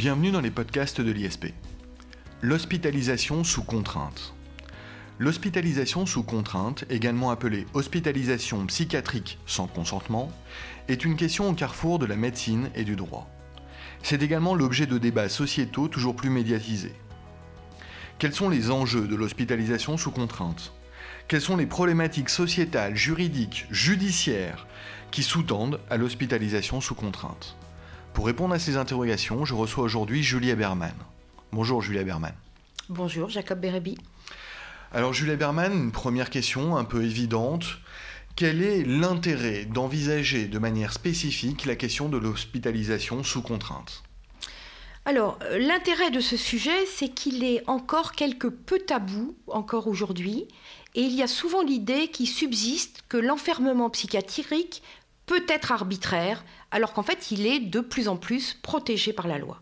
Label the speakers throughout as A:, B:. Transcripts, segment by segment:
A: Bienvenue dans les podcasts de l'ISP. L'hospitalisation sous contrainte. L'hospitalisation sous contrainte, également appelée hospitalisation psychiatrique sans consentement, est une question au carrefour de la médecine et du droit. C'est également l'objet de débats sociétaux toujours plus médiatisés. Quels sont les enjeux de l'hospitalisation sous contrainte? Quelles sont les problématiques sociétales, juridiques, judiciaires qui sous-tendent à l'hospitalisation sous contrainte? Pour répondre à ces interrogations, je reçois aujourd'hui Julie Berman. Bonjour Julie Berman.
B: Bonjour Jacob Bérébi.
A: Alors Julie Berman, une première question un peu évidente. Quel est l'intérêt d'envisager de manière spécifique la question de l'hospitalisation sous contrainte?
B: Alors, euh, l'intérêt de ce sujet, c'est qu'il est encore quelque peu tabou, encore aujourd'hui, et il y a souvent l'idée qui subsiste que l'enfermement psychiatrique peut être arbitraire, alors qu'en fait, il est de plus en plus protégé par la loi.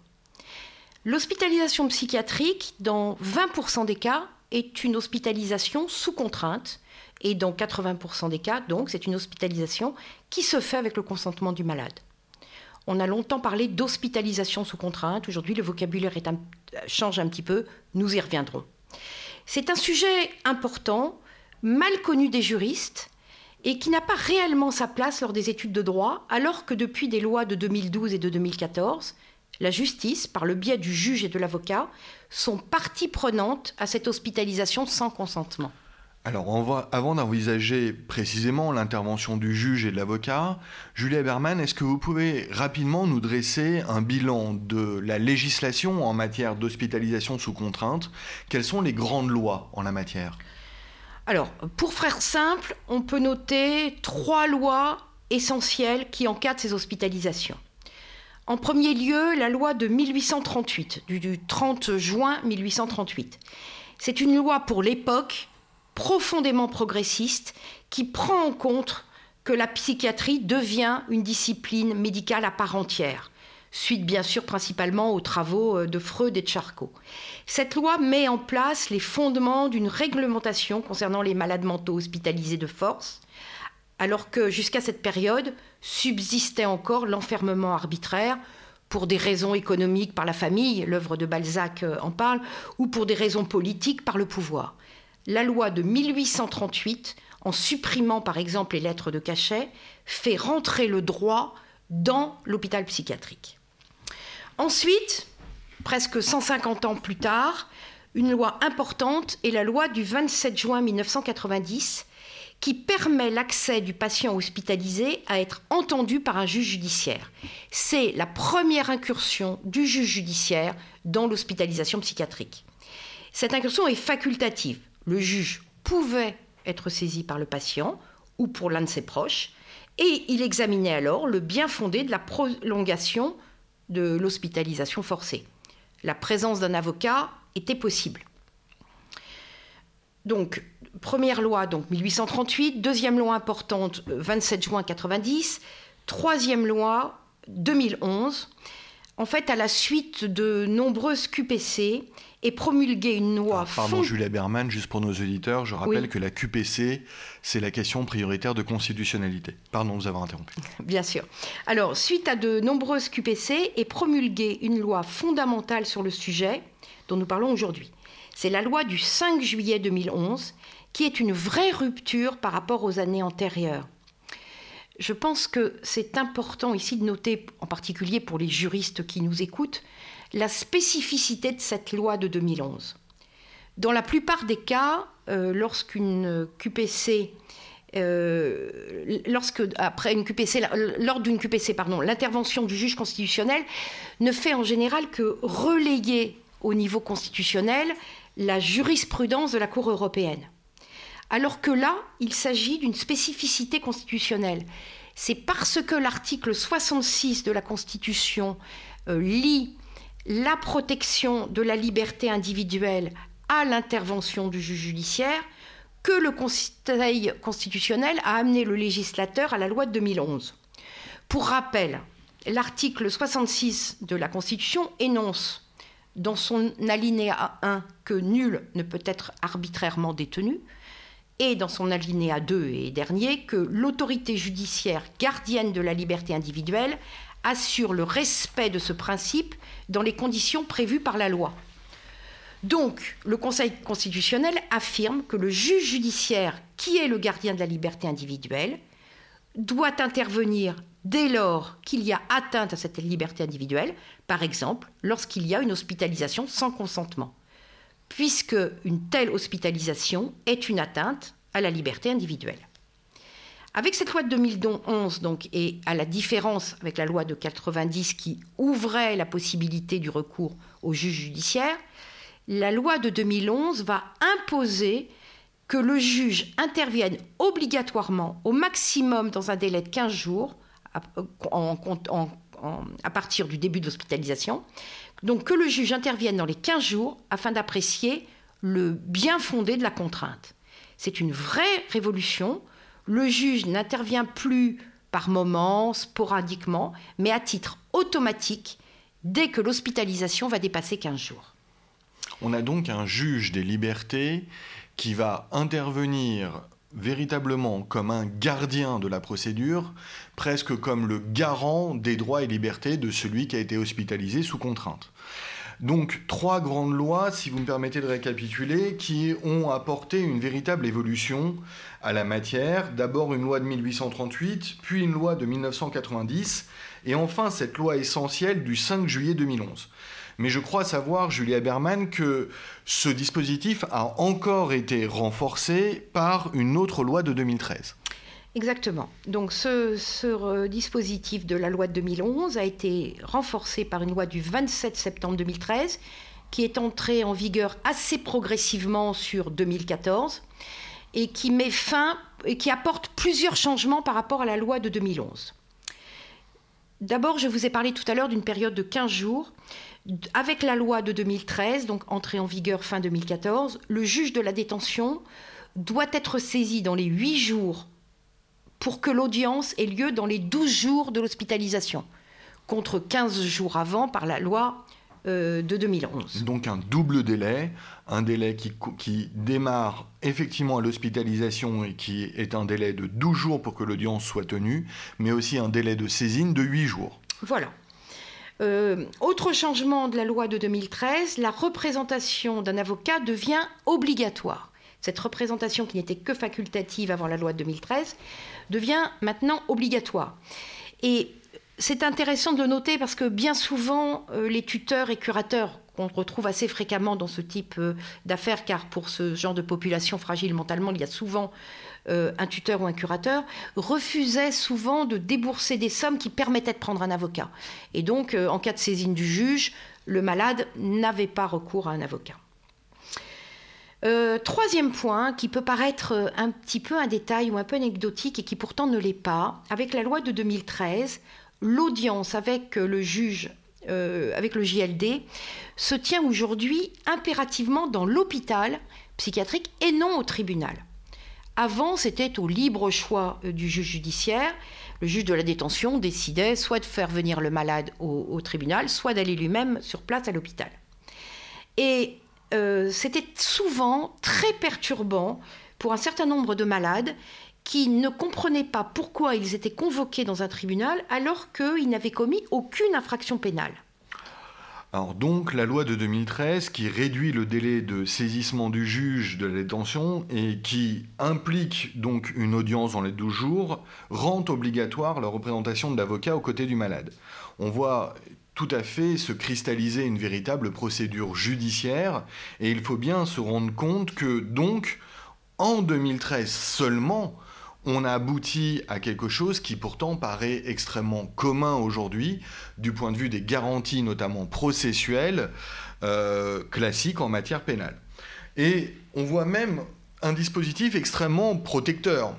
B: L'hospitalisation psychiatrique, dans 20% des cas, est une hospitalisation sous contrainte, et dans 80% des cas, donc, c'est une hospitalisation qui se fait avec le consentement du malade. On a longtemps parlé d'hospitalisation sous contrainte. Aujourd'hui, le vocabulaire change un petit peu. Nous y reviendrons. C'est un sujet important, mal connu des juristes, et qui n'a pas réellement sa place lors des études de droit, alors que depuis des lois de 2012 et de 2014, la justice, par le biais du juge et de l'avocat, sont partie prenante à cette hospitalisation sans consentement.
A: Alors, avant d'envisager précisément l'intervention du juge et de l'avocat, Julia Berman, est-ce que vous pouvez rapidement nous dresser un bilan de la législation en matière d'hospitalisation sous contrainte? Quelles sont les grandes lois en la matière?
B: Alors, pour faire simple, on peut noter trois lois essentielles qui encadrent ces hospitalisations. En premier lieu, la loi de 1838, du 30 juin 1838. C'est une loi pour l'époque profondément progressiste qui prend en compte que la psychiatrie devient une discipline médicale à part entière, suite bien sûr principalement aux travaux euh, de Freud et de Charcot. Cette loi met en place les fondements d'une réglementation concernant les malades mentaux hospitalisés de force, alors que jusqu'à cette période subsistait encore l'enfermement arbitraire pour des raisons économiques par la famille, l'œuvre de Balzac euh, en parle, ou pour des raisons politiques par le pouvoir la loi de 1838, en supprimant par exemple les lettres de cachet, fait rentrer le droit dans l'hôpital psychiatrique. Ensuite, presque 150 ans plus tard, une loi importante est la loi du 27 juin 1990 qui permet l'accès du patient hospitalisé à être entendu par un juge judiciaire. C'est la première incursion du juge judiciaire dans l'hospitalisation psychiatrique. Cette incursion est facultative le juge pouvait être saisi par le patient ou pour l'un de ses proches, et il examinait alors le bien fondé de la prolongation de l'hospitalisation forcée. La présence d'un avocat était possible. Donc, première loi, donc 1838, deuxième loi importante, 27 juin 90, troisième loi, 2011. En fait, à la suite de nombreuses QPC, et promulguer une loi.
A: Ah, pardon, Julia Berman, juste pour nos auditeurs, je rappelle que la QPC, c'est la question prioritaire de constitutionnalité. Pardon de vous avoir interrompu.
B: Bien sûr. Alors, suite à de nombreuses QPC, est promulguée une loi fondamentale sur le sujet dont nous parlons aujourd'hui. C'est la loi du 5 juillet 2011, qui est une vraie rupture par rapport aux années antérieures. Je pense que c'est important ici de noter, en particulier pour les juristes qui nous écoutent, la spécificité de cette loi de 2011. Dans la plupart des cas, euh, lorsqu'une QPC euh, lorsque une lors d'une QPC, pardon, l'intervention du juge constitutionnel ne fait en général que relayer au niveau constitutionnel la jurisprudence de la Cour européenne. Alors que là, il s'agit d'une spécificité constitutionnelle. C'est parce que l'article 66 de la Constitution euh, lit la protection de la liberté individuelle à l'intervention du juge judiciaire que le Conseil constitutionnel a amené le législateur à la loi de 2011. Pour rappel, l'article 66 de la Constitution énonce dans son alinéa 1 que nul ne peut être arbitrairement détenu, et dans son alinéa 2 et dernier que l'autorité judiciaire gardienne de la liberté individuelle assure le respect de ce principe dans les conditions prévues par la loi. Donc, le Conseil constitutionnel affirme que le juge judiciaire, qui est le gardien de la liberté individuelle, doit intervenir dès lors qu'il y a atteinte à cette liberté individuelle, par exemple lorsqu'il y a une hospitalisation sans consentement, puisque une telle hospitalisation est une atteinte à la liberté individuelle. Avec cette loi de 2011, donc, et à la différence avec la loi de 90 qui ouvrait la possibilité du recours au juge judiciaire, la loi de 2011 va imposer que le juge intervienne obligatoirement au maximum dans un délai de 15 jours à, à partir du début de l'hospitalisation. Donc que le juge intervienne dans les 15 jours afin d'apprécier le bien fondé de la contrainte. C'est une vraie révolution. Le juge n'intervient plus par moments, sporadiquement, mais à titre automatique dès que l'hospitalisation va dépasser 15 jours.
A: On a donc un juge des libertés qui va intervenir véritablement comme un gardien de la procédure, presque comme le garant des droits et libertés de celui qui a été hospitalisé sous contrainte. Donc trois grandes lois, si vous me permettez de récapituler, qui ont apporté une véritable évolution à la matière. D'abord une loi de 1838, puis une loi de 1990, et enfin cette loi essentielle du 5 juillet 2011. Mais je crois savoir, Julia Berman, que ce dispositif a encore été renforcé par une autre loi de 2013.
B: Exactement. Donc ce, ce, dispositif de la loi de 2011 a été renforcé par une loi du 27 septembre 2013 qui est entrée en vigueur assez progressivement sur 2014 et qui met fin et qui apporte plusieurs changements par rapport à la loi de 2011. D'abord, je vous ai parlé tout à l'heure d'une période de 15 jours avec la loi de 2013, donc entrée en vigueur fin 2014, le juge de la détention doit être saisi dans les 8 jours pour que l'audience ait lieu dans les 12 jours de l'hospitalisation, contre 15 jours avant par la loi euh, de 2011.
A: Donc un double délai, un délai qui, qui démarre effectivement à l'hospitalisation et qui est un délai de 12 jours pour que l'audience soit tenue, mais aussi un délai de saisine de 8 jours.
B: Voilà. Euh, autre changement de la loi de 2013, la représentation d'un avocat devient obligatoire. Cette représentation qui n'était que facultative avant la loi de 2013 devient maintenant obligatoire. Et c'est intéressant de le noter parce que bien souvent, euh, les tuteurs et curateurs qu'on retrouve assez fréquemment dans ce type euh, d'affaires, car pour ce genre de population fragile mentalement, il y a souvent euh, un tuteur ou un curateur, refusait souvent de débourser des sommes qui permettaient de prendre un avocat. Et donc, en cas de saisine du juge, le malade n'avait pas recours à un avocat. Euh, troisième point, qui peut paraître un petit peu un détail ou un peu anecdotique et qui pourtant ne l'est pas, avec la loi de 2013, l'audience avec le juge, avec le JLD, se tient aujourd'hui impérativement dans l'hôpital psychiatrique et non au tribunal. Avant, c'était au libre choix euh, du juge judiciaire. Le juge de la détention décidait soit de faire venir le malade au, tribunal, soit d'aller lui-même sur place à l'hôpital. Et euh, c'était souvent très perturbant pour un certain nombre de malades qui ne comprenaient pas pourquoi ils étaient convoqués dans un tribunal alors qu'ils n'avaient commis aucune infraction pénale.
A: Alors donc la loi de 2013 qui réduit le délai de saisissement du juge de la détention et qui implique donc une audience dans les 12 jours rend obligatoire la représentation de l'avocat aux côtés du malade. On voit tout à fait se cristalliser une véritable procédure judiciaire et il faut bien se rendre compte que donc en 2013 seulement on a abouti à quelque chose qui pourtant paraît extrêmement commun aujourd'hui du point de vue des garanties notamment processuelles euh, classiques en matière pénale. Et on voit même un dispositif extrêmement protecteur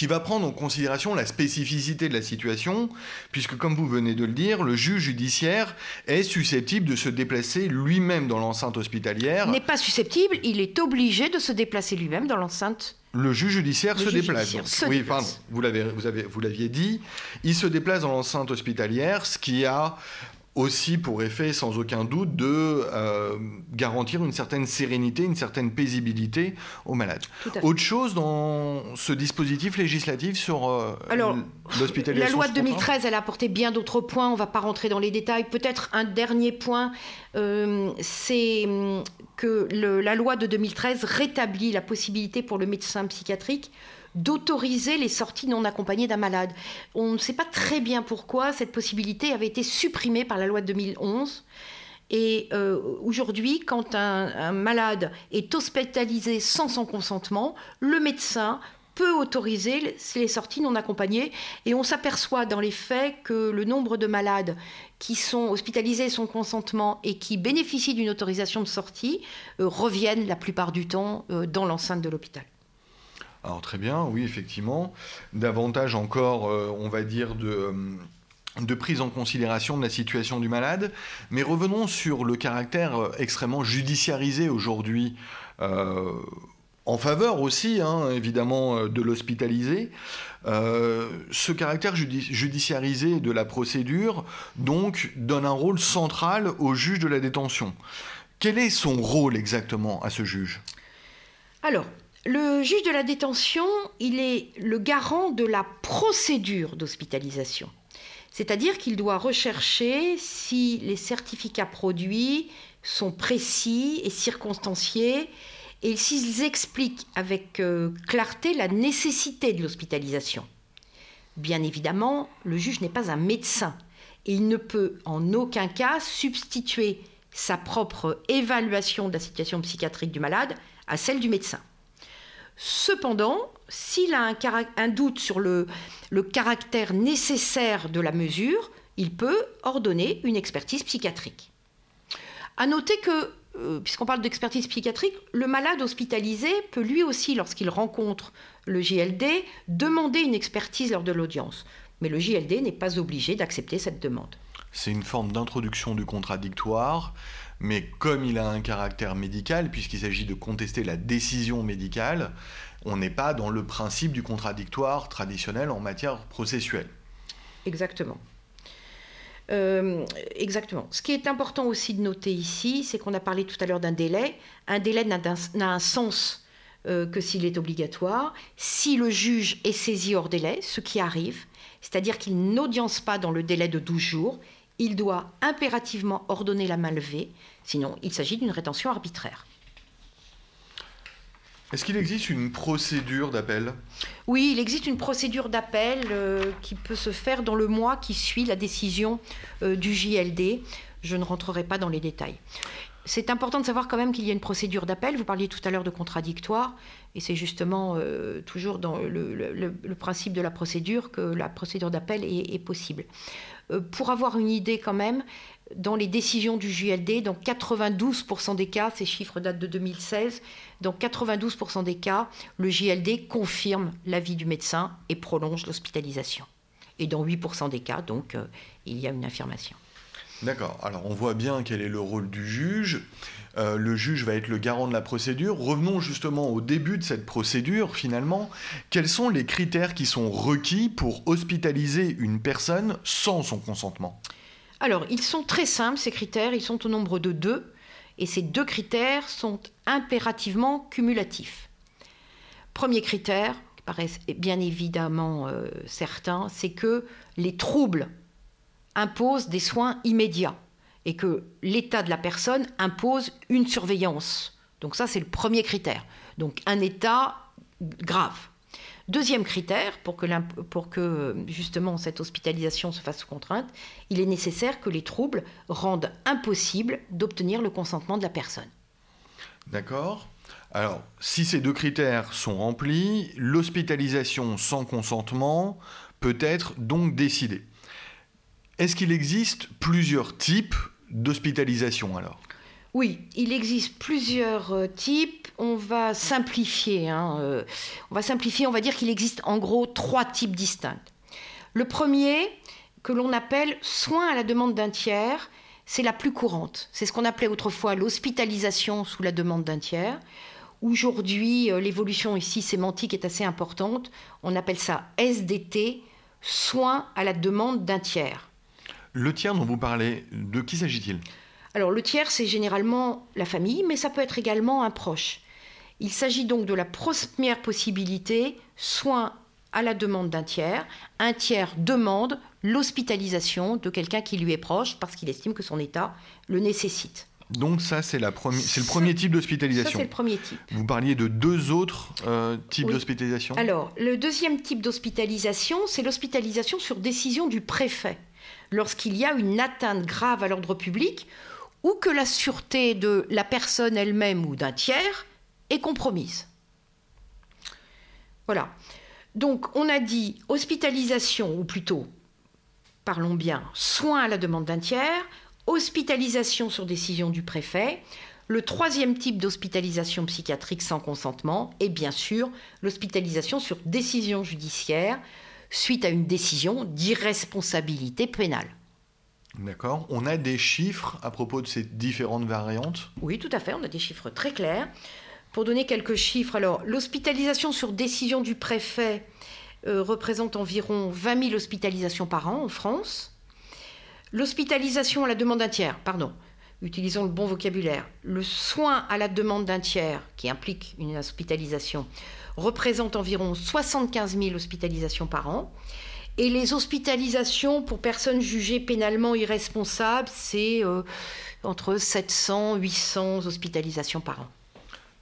A: qui va prendre en considération la spécificité de la situation, puisque comme vous venez de le dire, le juge judiciaire est susceptible de se déplacer lui-même dans l'enceinte hospitalière.
B: N'est pas susceptible, il est obligé de se déplacer lui-même dans l'enceinte
A: le juge judiciaire se déplace. oui, pardon, vous l'avez, vous, avez, vous l'aviez dit. Il se déplace dans l'enceinte hospitalière, ce qui a aussi pour effet, sans aucun doute, de euh, garantir une certaine sérénité, une certaine paisibilité aux malades. Autre chose dans ce dispositif législatif sur euh, l'hospitalisation
B: La loi de 2013, elle a apporté bien d'autres points, on ne va pas rentrer dans les détails. Peut-être un dernier point, euh, c'est hum, que la loi de 2013 rétablit la possibilité pour le médecin psychiatrique d'autoriser les sorties non accompagnées d'un malade. On ne sait pas très bien pourquoi cette possibilité avait été supprimée par la loi de 2011. Et euh, aujourd'hui, quand un, malade est hospitalisé sans son consentement, le médecin peut autoriser les sorties non accompagnées. Et on s'aperçoit dans les faits que le nombre de malades qui sont hospitalisés sans consentement et qui bénéficient d'une autorisation de sortie euh, reviennent la plupart du temps euh, dans l'enceinte de l'hôpital.
A: Alors très bien, oui, effectivement. Davantage encore, euh, on va dire, euh, de, prise en considération de la situation du malade. Mais revenons sur le caractère euh, extrêmement judiciarisé aujourd'hui, en faveur aussi, hein, évidemment, de l'hospitaliser. ce caractère judiciarisé de la procédure, donc, donne un rôle central au juge de la détention. Quel est son rôle exactement à ce juge?
B: Alors, le juge de la détention, il est le garant de la procédure d'hospitalisation. C'est-à-dire qu'il doit rechercher si les certificats produits sont précis et circonstanciés et s'ils expliquent avec euh, clarté la nécessité de l'hospitalisation. Bien évidemment, le juge n'est pas un médecin et il ne peut en aucun cas substituer sa propre évaluation de la situation psychiatrique du malade à celle du médecin. Cependant, s'il a un, doute sur le, caractère nécessaire de la mesure, il peut ordonner une expertise psychiatrique. À noter que, euh, puisqu'on parle d'expertise psychiatrique, le malade hospitalisé peut lui aussi, lorsqu'il rencontre le JLD, demander une expertise lors de l'audience. Mais le JLD n'est pas obligé d'accepter cette demande.
A: C'est une forme d'introduction du contradictoire mais comme il a un caractère médical, puisqu'il s'agit de contester la décision médicale, on n'est pas dans le principe du contradictoire traditionnel en matière processuelle.
B: Exactement. Euh, exactement. Ce qui est important aussi de noter ici, c'est qu'on a parlé tout à l'heure d'un délai. Un délai n'a un, sens euh, que s'il est obligatoire. Si le juge est saisi hors délai, ce qui arrive, c'est-à-dire qu'il n'audience pas dans le délai de 12 jours, il doit impérativement ordonner la main levée, sinon il s'agit d'une rétention arbitraire.
A: Est-ce qu'il existe une procédure d'appel?
B: Oui, il existe une procédure d'appel euh, qui peut se faire dans le mois qui suit la décision euh, du JLD. Je ne rentrerai pas dans les détails. C'est important de savoir quand même qu'il y a une procédure d'appel. Vous parliez tout à l'heure de contradictoire, et c'est justement euh, toujours dans le, principe de la procédure que la procédure d'appel est, possible. Euh, pour avoir une idée quand même, dans les décisions du JLD, dans 92% des cas, ces chiffres datent de 2016, dans 92% des cas, le JLD confirme l'avis du médecin et prolonge l'hospitalisation. Et dans 8% des cas, donc, euh, il y a une affirmation.
A: D'accord. Alors on voit bien quel est le rôle du juge. Euh, le juge va être le garant de la procédure. Revenons justement au début de cette procédure finalement. Quels sont les critères qui sont requis pour hospitaliser une personne sans son consentement?
B: Alors ils sont très simples ces critères. Ils sont au nombre de deux. Et ces deux critères sont impérativement cumulatifs. Premier critère, qui paraît bien évidemment euh, certain, c'est que les troubles impose des soins immédiats et que l'état de la personne impose une surveillance. Donc ça, c'est le premier critère. Donc un état grave. Deuxième critère, pour que, justement cette hospitalisation se fasse sous contrainte, il est nécessaire que les troubles rendent impossible d'obtenir le consentement de la personne.
A: D'accord. Alors, si ces deux critères sont remplis, l'hospitalisation sans consentement peut être donc décidée. Est-ce qu'il existe plusieurs types d'hospitalisation alors?
B: Oui, il existe plusieurs euh, types. On va simplifier. Hein, euh, on va simplifier. On va dire qu'il existe en gros trois types distincts. Le premier, que l'on appelle soins à la demande d'un tiers, c'est la plus courante. C'est ce qu'on appelait autrefois l'hospitalisation sous la demande d'un tiers. Aujourd'hui, euh, l'évolution ici sémantique est assez importante. On appelle ça SDT, soins à la demande d'un tiers.
A: Le tiers dont vous parlez, de qui s'agit-il?
B: Alors le tiers, c'est généralement la famille, mais ça peut être également un proche. Il s'agit donc de la première possibilité, soin à la demande d'un tiers. Un tiers demande l'hospitalisation de quelqu'un qui lui est proche parce qu'il estime que son état le nécessite.
A: Donc ça, c'est, le premier type d'hospitalisation.
B: C'est le premier type.
A: Vous parliez de deux autres euh, types d'hospitalisation?
B: Alors, le deuxième type d'hospitalisation, c'est l'hospitalisation sur décision du préfet. Lorsqu'il y a une atteinte grave à l'ordre public ou que la sûreté de la personne elle-même ou d'un tiers est compromise. Voilà. Donc, on a dit hospitalisation, ou plutôt, parlons bien, soins à la demande d'un tiers, hospitalisation sur décision du préfet, le troisième type d'hospitalisation psychiatrique sans consentement est bien sûr l'hospitalisation sur décision judiciaire suite à une décision d'irresponsabilité pénale.
A: D'accord. On a des chiffres à propos de ces différentes variantes?
B: Oui, tout à fait. On a des chiffres très clairs. Pour donner quelques chiffres, alors l'hospitalisation sur décision du préfet euh, représente environ 20 000 hospitalisations par an en France. L'hospitalisation à la demande d'un tiers, pardon, utilisons le bon vocabulaire. Le soin à la demande d'un tiers, qui implique une hospitalisation, représente environ 75 000 hospitalisations par an. Et les hospitalisations pour personnes jugées pénalement irresponsables, c'est euh, entre 700 et 800 hospitalisations par an.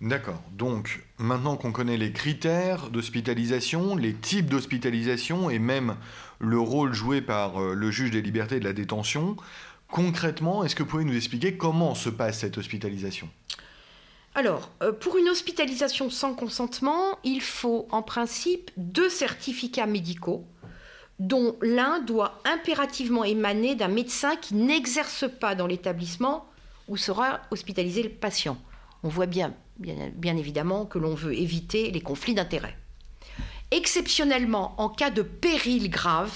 A: D'accord. Donc, maintenant qu'on connaît les critères d'hospitalisation, les types d'hospitalisation et même le rôle joué par euh, le juge des libertés et de la détention, concrètement, est-ce que vous pouvez nous expliquer comment se passe cette hospitalisation?
B: Alors, euh, pour une hospitalisation sans consentement, il faut en principe deux certificats médicaux, dont l'un doit impérativement émaner d'un médecin qui n'exerce pas dans l'établissement où sera hospitalisé le patient. On voit bien bien, évidemment que l'on veut éviter les conflits d'intérêts. Exceptionnellement, en cas de péril grave,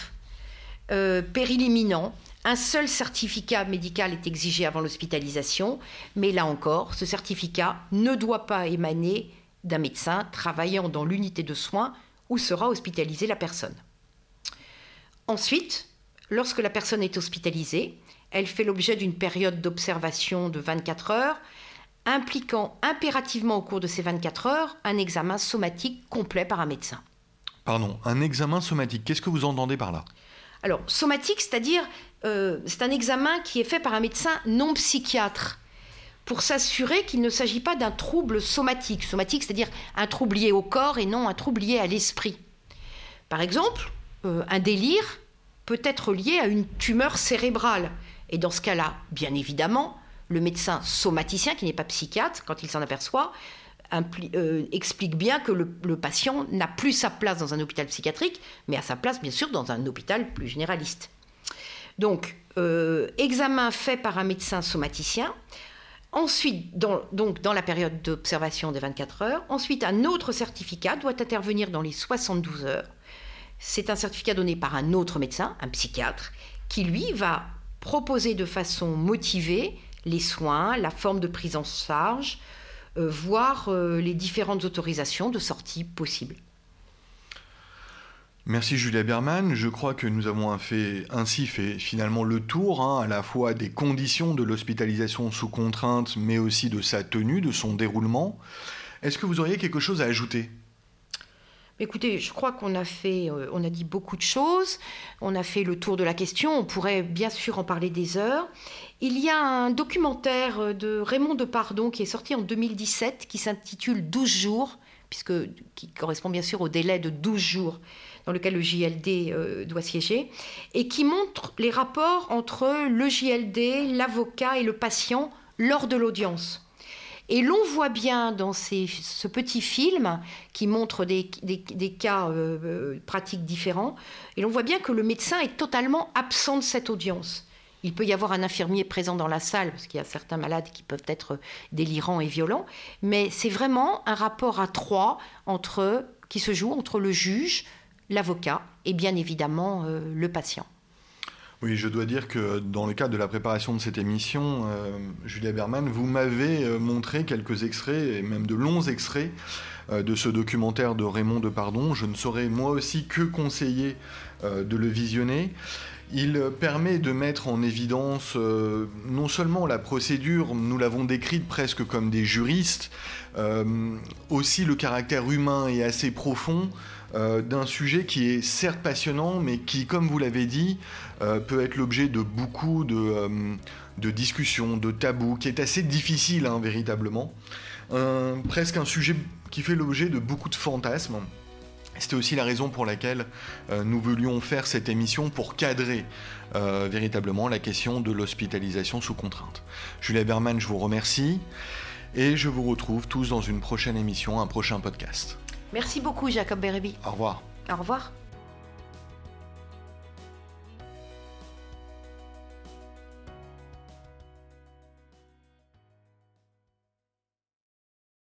B: euh, péril imminent, un seul certificat médical est exigé avant l'hospitalisation, mais là encore, ce certificat ne doit pas émaner d'un médecin travaillant dans l'unité de soins où sera hospitalisée la personne. Ensuite, lorsque la personne est hospitalisée, elle fait l'objet d'une période d'observation de 24 heures impliquant impérativement au cours de ces 24 heures un examen somatique complet par un médecin.
A: Pardon, un examen somatique, qu'est-ce que vous entendez par là?
B: Alors, somatique, c'est-à-dire, euh, c'est un examen qui est fait par un médecin non psychiatre pour s'assurer qu'il ne s'agit pas d'un trouble somatique. Somatique, c'est-à-dire un trouble lié au corps et non un trouble lié à l'esprit. Par exemple, euh, un délire peut être lié à une tumeur cérébrale. Et dans ce cas-là, bien évidemment, le médecin somaticien, qui n'est pas psychiatre, quand il s'en aperçoit, euh, explique bien que le, patient n'a plus sa place dans un hôpital psychiatrique, mais a sa place bien sûr dans un hôpital plus généraliste. Donc, euh, examen fait par un médecin somaticien. Ensuite, donc dans la période d'observation des 24 heures, ensuite un autre certificat doit intervenir dans les 72 heures. C'est un certificat donné par un autre médecin, un psychiatre, qui lui va proposer de façon motivée les soins, la forme de prise en charge, euh, voire euh, les différentes autorisations de sortie possibles.
A: Merci Julia Berman. Je crois que nous avons fait, ainsi fait finalement le tour hein, à la fois des conditions de l'hospitalisation sous contrainte, mais aussi de sa tenue, de son déroulement. Est-ce que vous auriez quelque chose à ajouter?
B: Écoutez, je crois qu'on a fait, euh, on a dit beaucoup de choses, on a fait le tour de la question, on pourrait bien sûr en parler des heures. Il y a un documentaire de Raymond Depardon qui est sorti en 2017 qui s'intitule 12 jours, puisque, qui correspond bien sûr au délai de 12 jours dans lequel le JLD euh, doit siéger, et qui montre les rapports entre le JLD, l'avocat et le patient lors de l'audience. Et l'on voit bien dans ce petit film qui montre des, cas euh, euh, pratiques différents, et l'on voit bien que le médecin est totalement absent de cette audience. Il peut y avoir un infirmier présent dans la salle, parce qu'il y a certains malades qui peuvent être délirants et violents, mais c'est vraiment un rapport à trois entre, qui se joue entre le juge, l'avocat et bien évidemment euh, le patient.
A: Oui, je dois dire que dans le cadre de la préparation de cette émission, euh, Julia Berman, vous m'avez euh, montré quelques extraits, et même de longs extraits, de ce documentaire de Raymond Depardon. Je ne saurais moi aussi que conseiller de le visionner. Il permet de mettre en évidence euh, non seulement la procédure, nous l'avons décrite presque comme des juristes, euh, aussi le caractère humain et assez profond euh, d'un sujet qui est certes passionnant, mais qui, comme vous l'avez dit, peut être l'objet de beaucoup de, discussions, de tabous, qui est assez difficile hein, véritablement. presque un sujet qui fait l'objet de beaucoup de fantasmes. C'était aussi la raison pour laquelle euh, nous voulions faire cette émission pour cadrer euh, véritablement la question de l'hospitalisation sous contrainte. Julia Berman, je vous remercie et je vous retrouve tous dans une prochaine émission, un prochain podcast.
B: Merci beaucoup Jacob Bérébi.
A: Au revoir.
B: Au revoir.